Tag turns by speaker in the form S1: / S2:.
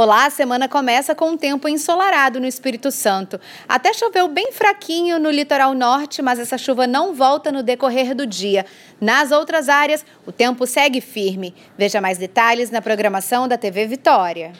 S1: Olá, a semana começa com um tempo ensolarado no Espírito Santo. Até choveu bem fraquinho no litoral norte, mas essa chuva não volta no decorrer do dia. Nas outras áreas, o tempo segue firme. Veja mais detalhes na programação da TV Vitória.